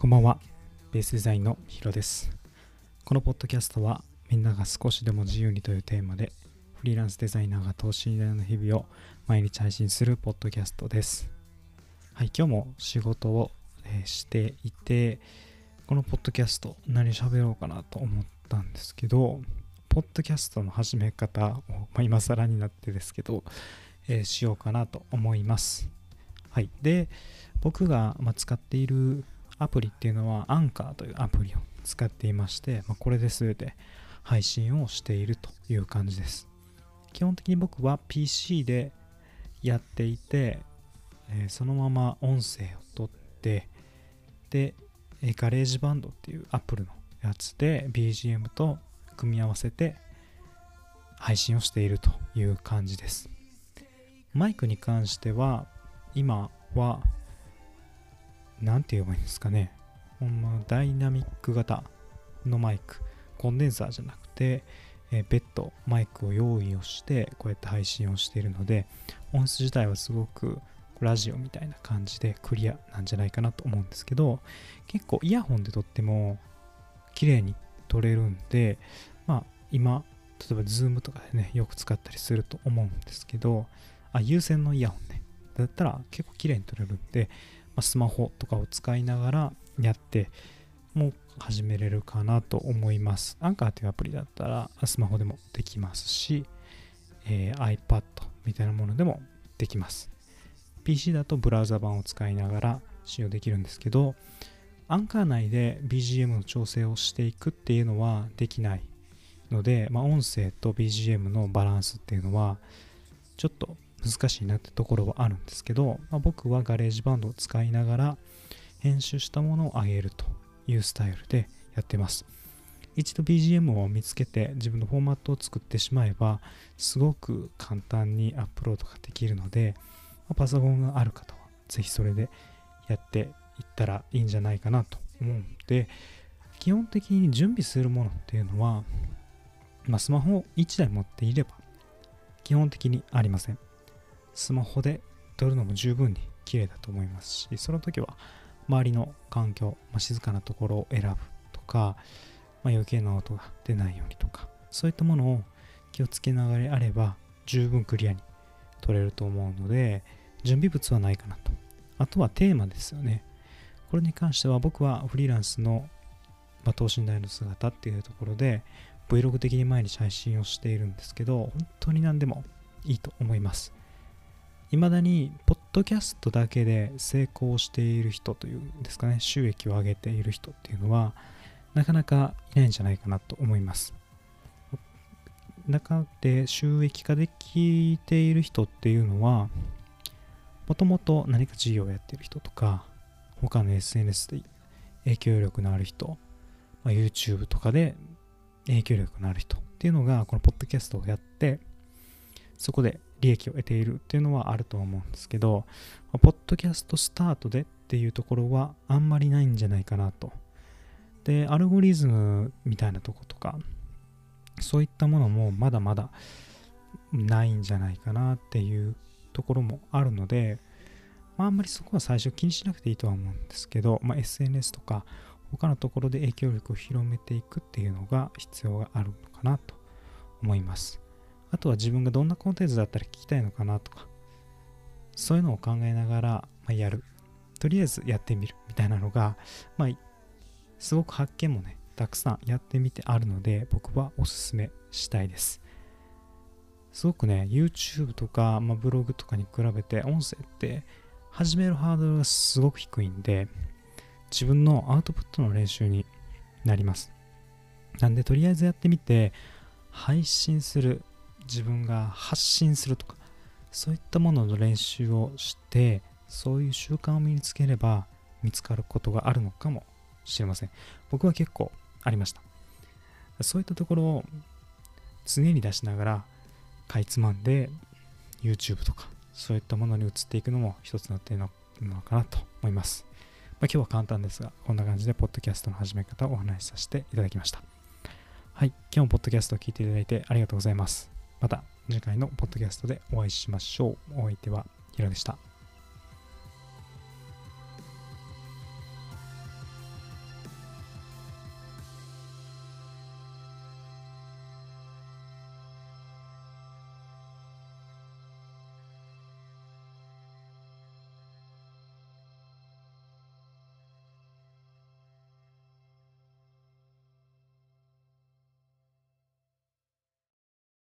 こんばんは。ベースデザインのヒロです。このポッドキャストは、みんなが少しでも自由にというテーマで、フリーランスデザイナーが等身大の日々を毎日配信するポッドキャストです。はい、今日も仕事を、えしていて、このポッドキャスト何喋ろうかなと思ったんですけど、ポッドキャストの始め方を、まあ、今更になってですけど、えーしようかなと思います。はい。で、僕がま使っているアプリっていうのはアンカーというアプリを使っていまして、まあ、これで全て配信をしているという感じです。基本的に僕は PC でやっていて、えーそのまま音声を取って、で、えー GarageBand っていうアップルのやつで BGM と組み合わせて配信をしているという感じです。マイクに関しては今は何て言えばいいんですかね。ほんまダイナミック型のマイク。コンデンサーじゃなくて、えー別途マイクを用意をしてこうやって配信をしているので音質自体はすごくラジオみたいな感じでクリアなんじゃないかなと思うんですけど結構イヤホンで撮っても綺麗に撮れるんでまあ今例えば Zoom とかでねよく使ったりすると思うんですけどあ有線のイヤホンね。だったら結構綺麗に撮れるんで、ま、スマホとかを使いながらやっても始めれるかなと思います。アンカーというアプリだったらスマホでもできますし、えー iPad みたいなものでもできます。PC だとブラウザ版を使いながら使用できるんですけど、アンカー内で BGM の調整をしていくっていうのはできないので、まあ、音声と BGM のバランスっていうのはちょっと難しいなってところはあるんですけど、まあ、僕は GarageBand を使いながら編集したものを上げるというスタイルでやってます。一度 BGM を見つけて自分のフォーマットを作ってしまえばすごく簡単にアップロードができるので、まあパソコンがある方はぜひそれでやっていったらいいんじゃないかなと思うので基本的に準備するものっていうのは、まあ、スマホを1台持っていれば基本的にありません。スマホで撮るのも十分に綺麗だと思いますし、その時は周りの環境、まあ、静かなところを選ぶとか、まあ、余計な音が出ないようにとか、そういったものを気をつけながらあれば十分クリアに撮れると思うので、準備物はないかなと。あとはテーマですよね。これに関しては僕はフリーランスの、まあ、等身大の姿っていうところで Vlog 的に毎日配信をしているんですけど、本当に何でもいいと思います。未だに、ポッドキャストだけで成功している人というんですかね、収益を上げている人っていうのは、なかなかいないんじゃないかなと思います。中で収益化できている人っていうのは、もともと何か事業をやっている人とか、他の SNS で影響力のある人、まあ YouTube とかで影響力のある人っていうのが、このポッドキャストをやって、そこで利益を得ているっていうのはあると思うんですけど、ポッドキャストスタートでっていうところはあんまりないんじゃないかなと。で、アルゴリズムみたいなとことか、そういったものもまだまだないんじゃないかなっていうところもあるので、まあ、あんまりそこは最初気にしなくていいとは思うんですけど、まあ、SNS とか他のところで影響力を広めていくっていうのが必要があるのかなと思います。あとは自分がどんなコンテンツだったら聞きたいのかなとか、そういうのを考えながら、まあ、やる。とりあえずやってみるみたいなのが、まあ、すごく発見もね、たくさんやってみてあるので、僕はおすすめしたいです。すごくね、YouTube とか、まあ、ブログとかに比べて、音声って始めるハードルがすごく低いんで、自分のアウトプットの練習になります。なんで、とりあえずやってみて、配信する、自分が発信するとか、そういったものの練習をして、そういう習慣を身につければ見つかることがあるのかもしれません。僕は結構ありました。そういったところを常に出しながら、かいつまんで YouTube とかそういったものに移っていくのも一つの手なのかなと思います。まあ、今日は簡単ですが、こんな感じでポッドキャストの始め方をお話しさせていただきました。はい、今日もポッドキャストを聞いていただいてありがとうございます。また次回のポッドキャストでお会いしましょう。お相手はヒロでした。